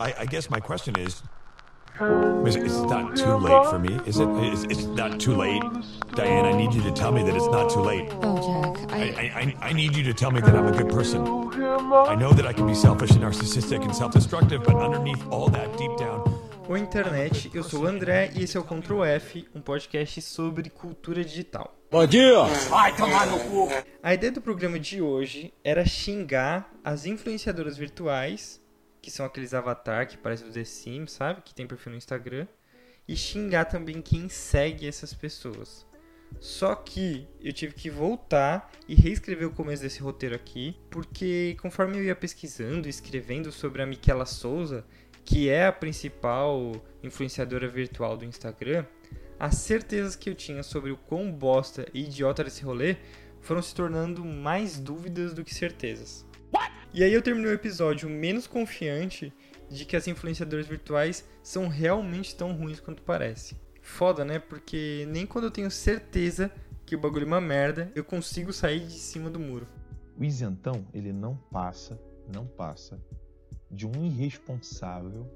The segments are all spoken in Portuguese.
I, I guess my question is, is it- it's not too late for me, is it? It's, it's not too late, Diane. I need you to tell me that it's not too late. Oh, Jack, I, I. I, I- need you to tell me that I'm a good person. I know that I can be selfish and narcissistic and self-destructive, but underneath all that, deep down, Oi, internet, eu sou o André e esse é o Ctrl F, um podcast sobre cultura digital. Bom dia! A ideia do programa de hoje era xingar as influenciadoras virtuais, que são aqueles avatar que parecem os The Sims, sabe? Que tem perfil no Instagram, e xingar também quem segue essas pessoas. Só que eu tive que voltar e reescrever o começo desse roteiro aqui, porque conforme eu ia pesquisando e escrevendo sobre a Miquela Souza, que é a principal influenciadora virtual do Instagram, as certezas que eu tinha sobre o quão bosta e idiota desse rolê foram se tornando mais dúvidas do que certezas. E aí eu terminei o episódio menos confiante de que as influenciadoras virtuais são realmente tão ruins quanto parece. Foda, né? Porque nem quando eu tenho certeza que o bagulho é uma merda, eu consigo sair de cima do muro. O isentão, ele não passa, não passa de um irresponsável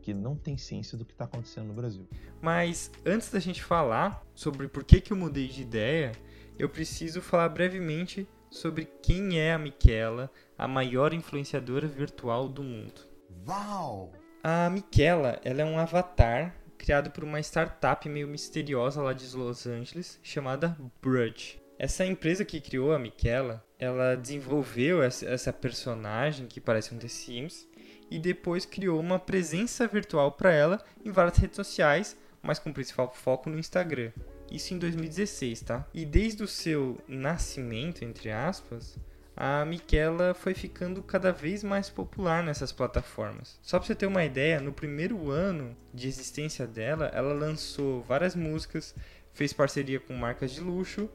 que não tem ciência do que está acontecendo no Brasil. Mas antes da gente falar sobre por que, que eu mudei de ideia, eu preciso falar brevemente sobre quem é a Miquela, a maior influenciadora virtual do mundo. Uau! A Miquela, ela é um avatar criado por uma startup meio misteriosa lá de Los Angeles chamada Brudge. Essa empresa que criou a Miquela, ela desenvolveu essa essa personagem que parece um The Sims e depois criou uma presença virtual para ela em várias redes sociais, mas com principal foco no Instagram. Isso em 2016, tá? E desde o seu nascimento, entre aspas, a Miquela foi ficando cada vez mais popular nessas plataformas. Só pra você ter uma ideia, no primeiro ano de existência dela, ela lançou várias músicas, fez parceria com marcas de luxo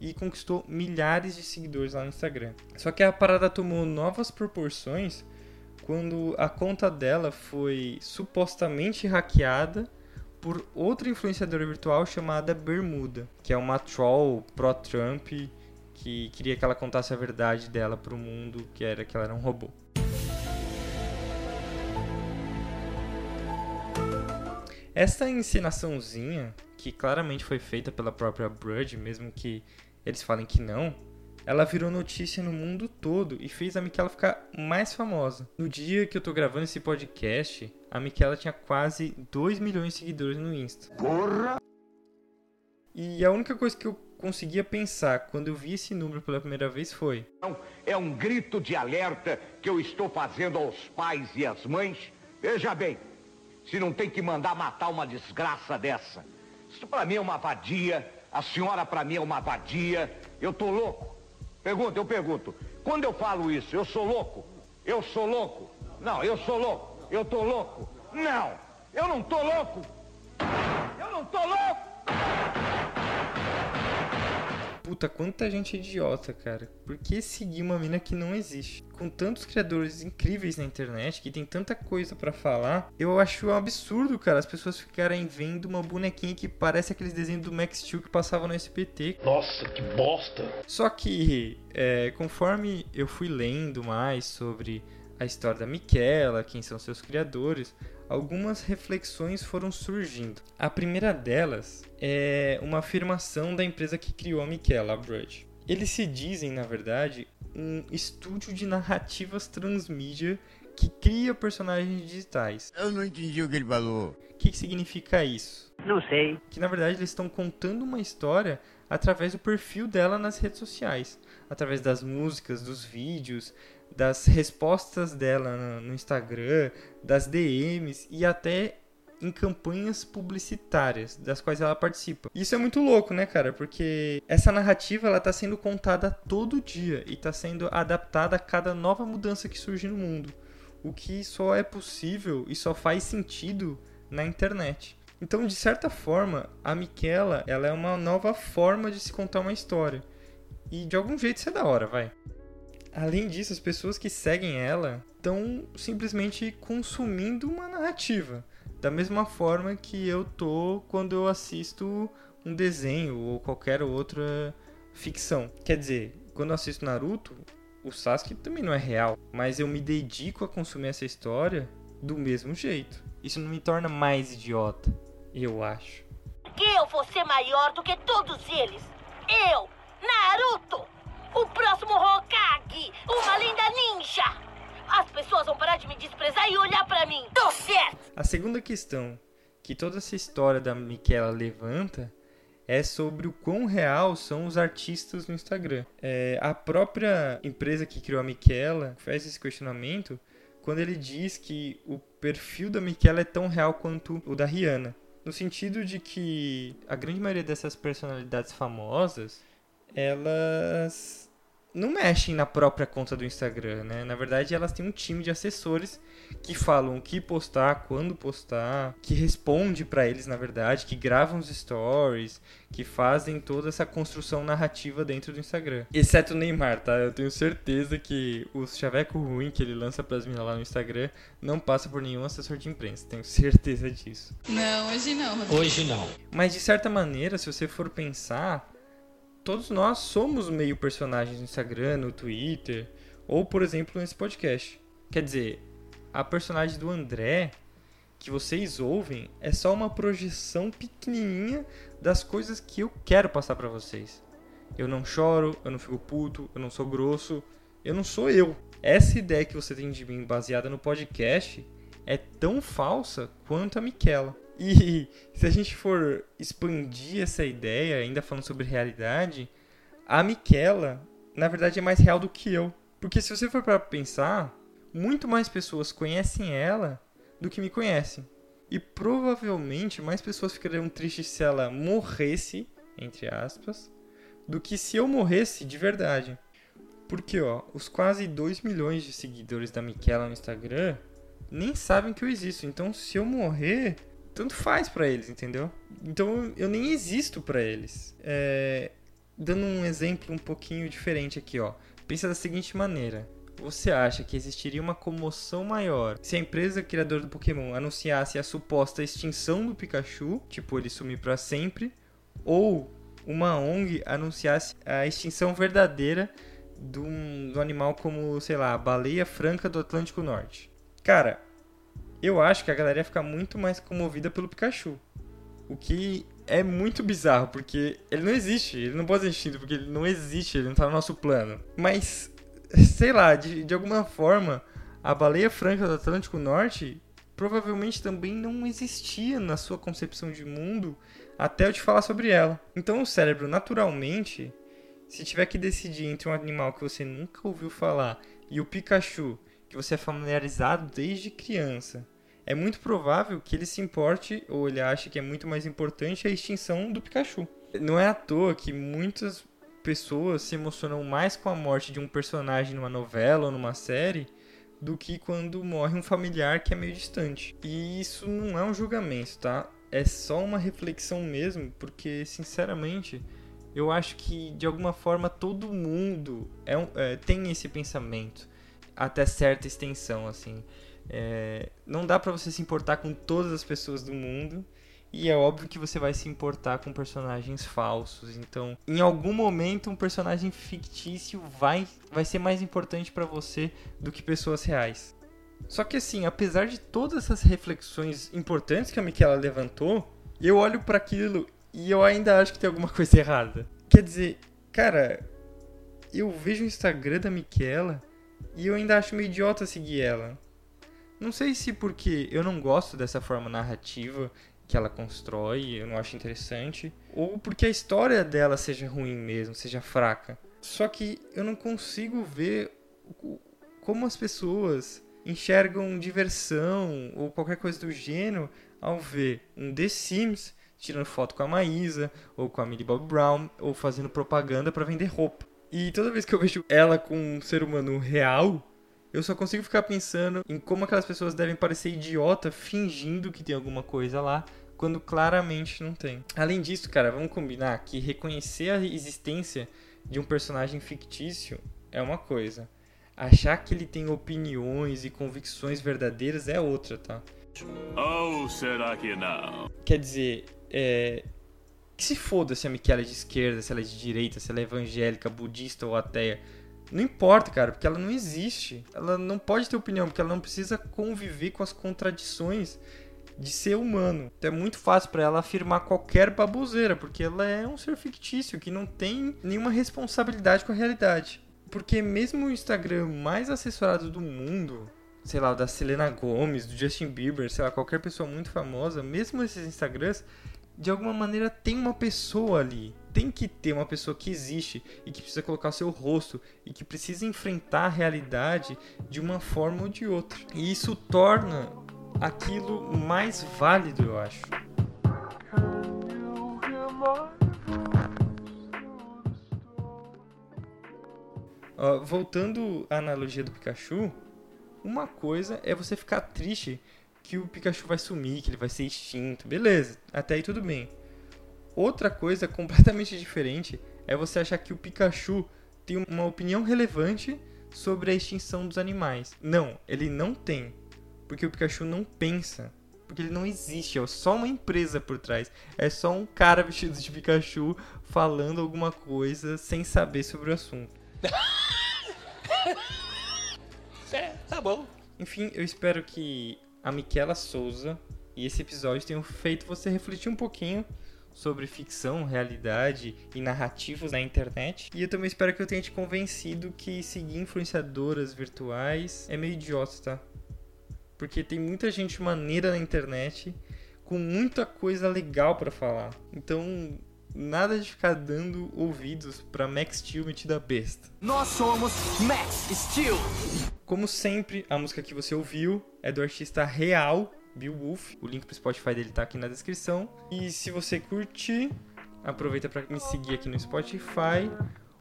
e conquistou milhares de seguidores lá no Instagram. Só que a parada tomou novas proporções quando a conta dela foi supostamente hackeada por outra influenciadora virtual chamada Bermuda, que é uma troll pró-Trump que queria que ela contasse a verdade dela pro mundo, que era que ela era um robô. Essa encenaçãozinha, que claramente foi feita pela própria Brudge, mesmo que eles falem que não, ela virou notícia no mundo todo e fez a Miquela ficar mais famosa. No dia que eu tô gravando esse podcast, a Miquela tinha quase 2 milhões de seguidores no Insta. E a única coisa que eu conseguia pensar quando eu vi esse número pela primeira vez foi: É um grito de alerta que eu estou fazendo aos pais e às mães. Veja bem, se não tem que mandar matar uma desgraça dessa. Isso pra mim é uma vadia, a senhora pra mim é uma vadia. Eu tô louco. Pergunta, eu pergunto. Quando eu falo isso, eu sou louco? Eu sou louco? Não, eu sou louco. Eu tô louco? Não, eu não tô louco. Eu não tô louco. Puta, quanta gente idiota, cara. Por que seguir uma mina que não existe? Com tantos criadores incríveis na internet, que tem tanta coisa pra falar, eu acho um absurdo, cara, as pessoas ficarem vendo uma bonequinha que parece aqueles desenhos do Max Steel que passavam no SPT. Nossa, que bosta! Só que, é, conforme eu fui lendo mais sobre a história da Miquela, quem são seus criadores, algumas reflexões foram surgindo. A primeira delas é uma afirmação da empresa que criou a Miquela, a Brudge. Eles se dizem, na verdade, um estúdio de narrativas transmídia que cria personagens digitais. Eu não entendi o que ele falou. O que, que significa isso? Não sei. que na verdade eles estão contando uma história através do perfil dela nas redes sociais, através das músicas, dos vídeos, das respostas dela no- Instagram, das DMs e até em campanhas publicitárias das quais ela participa. Isso é muito louco, né, cara? Porque essa narrativa ela tá sendo contada todo dia e tá sendo adaptada a cada nova mudança que surge no mundo. O que só é possível e só faz sentido na internet. Então, de certa forma, a Miquela, ela é uma nova forma de se contar uma história. E de algum jeito isso é da hora, vai. Além disso, as pessoas que seguem ela estão simplesmente consumindo uma narrativa. Da mesma forma que eu tô quando eu assisto um desenho ou qualquer outra ficção. Quer dizer, quando eu assisto Naruto, o Sasuke também não é real, mas eu me dedico a consumir essa história do mesmo jeito. Isso não me torna mais idiota, eu acho. Eu vou ser maior do que todos eles. Eu, Naruto, o próximo Hokage, uma linda ninja. As pessoas vão parar de me desprezar e olhar pra mim. Tô certo. A segunda questão que toda essa história da Miquela levanta é sobre o quão real são os artistas no Instagram. É, a própria empresa que criou a Miquela faz esse questionamento quando ele diz que o perfil da Miquela é tão real quanto o da Rihanna. No sentido de que a grande maioria dessas personalidades famosas, elas não mexem na própria conta do Instagram, né? Na verdade, elas têm um time de assessores que falam o que postar, quando postar, que responde para eles, na verdade, que gravam os stories, que fazem toda essa construção narrativa dentro do Instagram. Exceto o Neymar, tá? Eu tenho certeza que o chaveco ruim que ele lança pras minas lá no Instagram não passa por nenhum assessor de imprensa. Tenho certeza disso. Não, hoje não, Rodrigo. Hoje não. Mas de certa maneira, se você for pensar, todos nós somos meio personagens no Instagram, no Twitter, ou por exemplo nesse podcast. Quer dizer, a personagem do André que vocês ouvem é só uma projeção pequenininha das coisas que eu quero passar pra vocês. Eu não choro, eu não fico puto, eu não sou grosso, eu não sou eu. Essa ideia que você tem de mim baseada no podcast é tão falsa quanto a Miquela. E se a gente for expandir essa ideia, ainda falando sobre realidade, a Miquela, na verdade, é mais real do que eu. Porque se você for para pensar, muito mais pessoas conhecem ela do que me conhecem. E provavelmente mais pessoas ficariam tristes se ela morresse, entre aspas, do que se eu morresse de verdade. Porque, ó, os quase 2 milhões de seguidores da Miquela no Instagram nem sabem que eu existo. Então, se eu morrer, tanto faz para eles, entendeu? Então eu nem existo para eles. É, dando um exemplo um pouquinho diferente aqui, ó. Pensa da seguinte maneira: você acha que existiria uma comoção maior se a empresa criadora do Pokémon anunciasse a suposta extinção do Pikachu, tipo ele sumir para sempre, ou uma ONG anunciasse a extinção verdadeira do, do animal como, sei lá, a baleia franca do Atlântico Norte? Cara, eu acho que a galera ia ficar muito mais comovida pelo Pikachu. O que é muito bizarro, porque ele não existe, ele não pode extinto, porque ele não existe, ele não tá no nosso plano. Mas, sei lá, de, de alguma forma, a baleia franca do Atlântico Norte provavelmente também não existia na sua concepção de mundo até eu te falar sobre ela. Então o cérebro, naturalmente, se tiver que decidir entre um animal que você nunca ouviu falar e o Pikachu, que você é familiarizado desde criança, é muito provável que ele se importe ou ele ache que é muito mais importante a extinção do Pikachu. Não é à toa que muitas pessoas se emocionam mais com a morte de um personagem numa novela ou numa série do que quando morre um familiar que é meio distante. E isso não é um julgamento, tá? É só uma reflexão mesmo, porque sinceramente eu acho que de alguma forma todo mundo é, é tem esse pensamento até certa extensão, assim. É, não dá para você se importar com todas as pessoas do mundo. E é óbvio que você vai se importar com personagens falsos. Então, em algum momento, um personagem fictício vai, vai ser mais importante para você do que pessoas reais. Só que assim, apesar de todas essas reflexões importantes que a Miquela levantou, eu olho para aquilo e eu ainda acho que tem alguma coisa errada. Quer dizer, cara, eu vejo o Instagram da Miquela e eu ainda acho meio idiota seguir ela. Não sei se porque eu não gosto dessa forma narrativa que ela constrói, eu não acho interessante, ou porque a história dela seja ruim mesmo, seja fraca. Só que eu não consigo ver como as pessoas enxergam diversão ou qualquer coisa do gênero ao ver um The Sims tirando foto com a Maísa ou com a Millie Bob Brown ou fazendo propaganda para vender roupa. E toda vez que eu vejo ela com um ser humano real, eu só consigo ficar pensando em como aquelas pessoas devem parecer idiota fingindo que tem alguma coisa lá, quando claramente não tem. Além disso, cara, vamos combinar que reconhecer a existência de um personagem fictício é uma coisa. Achar que ele tem opiniões e convicções verdadeiras é outra, tá? Ou será que não? Quer dizer, é. Que se foda se a Miquela é de esquerda, se ela é de direita, se ela é evangélica, budista ou ateia Não importa, cara, porque ela não existe. Ela não pode ter opinião, porque ela não precisa conviver com as contradições de ser humano. Então é muito fácil para ela afirmar qualquer baboseira, porque ela é um ser fictício que não tem nenhuma responsabilidade com a realidade. Porque mesmo o Instagram mais assessorado do mundo, sei lá, da Selena Gomez, do Justin Bieber, sei lá, qualquer pessoa muito famosa, mesmo esses Instagrams, de alguma maneira tem uma pessoa ali. Tem que ter uma pessoa que existe e que precisa colocar seu rosto e que precisa enfrentar a realidade de uma forma ou de outra. E isso torna aquilo mais válido, eu acho. Uh, voltando à analogia do Pikachu, uma coisa é você ficar triste que o Pikachu vai sumir, que ele vai ser extinto. Beleza, até aí tudo bem. Outra coisa completamente diferente é você achar que o Pikachu tem uma opinião relevante sobre a extinção dos animais. Não, ele não tem. Porque o Pikachu não pensa. Porque ele não existe, é só uma empresa por trás. É só um cara vestido de Pikachu falando alguma coisa sem saber sobre o assunto. é, tá bom. Enfim, eu espero que a Miquela Souza e esse episódio tenham feito você refletir um pouquinho sobre ficção, realidade e narrativos na internet. E eu também espero que eu tenha te convencido que seguir influenciadoras virtuais é meio idiota, tá? Porque tem muita gente maneira na internet com muita coisa legal para falar. Então, nada de ficar dando ouvidos para Max Steel metida besta. Nós somos Max Steel. Como sempre, a música que você ouviu é do artista real Bill Wolf. O link pro Spotify dele tá aqui na descrição. E se você curtir, aproveita para me seguir aqui no Spotify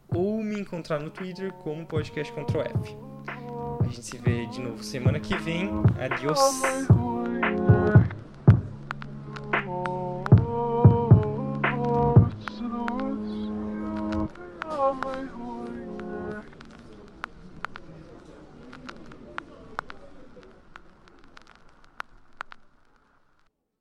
ou me encontrar no Twitter como podcast Ctrl F. A gente se vê de novo semana que vem. Adiós.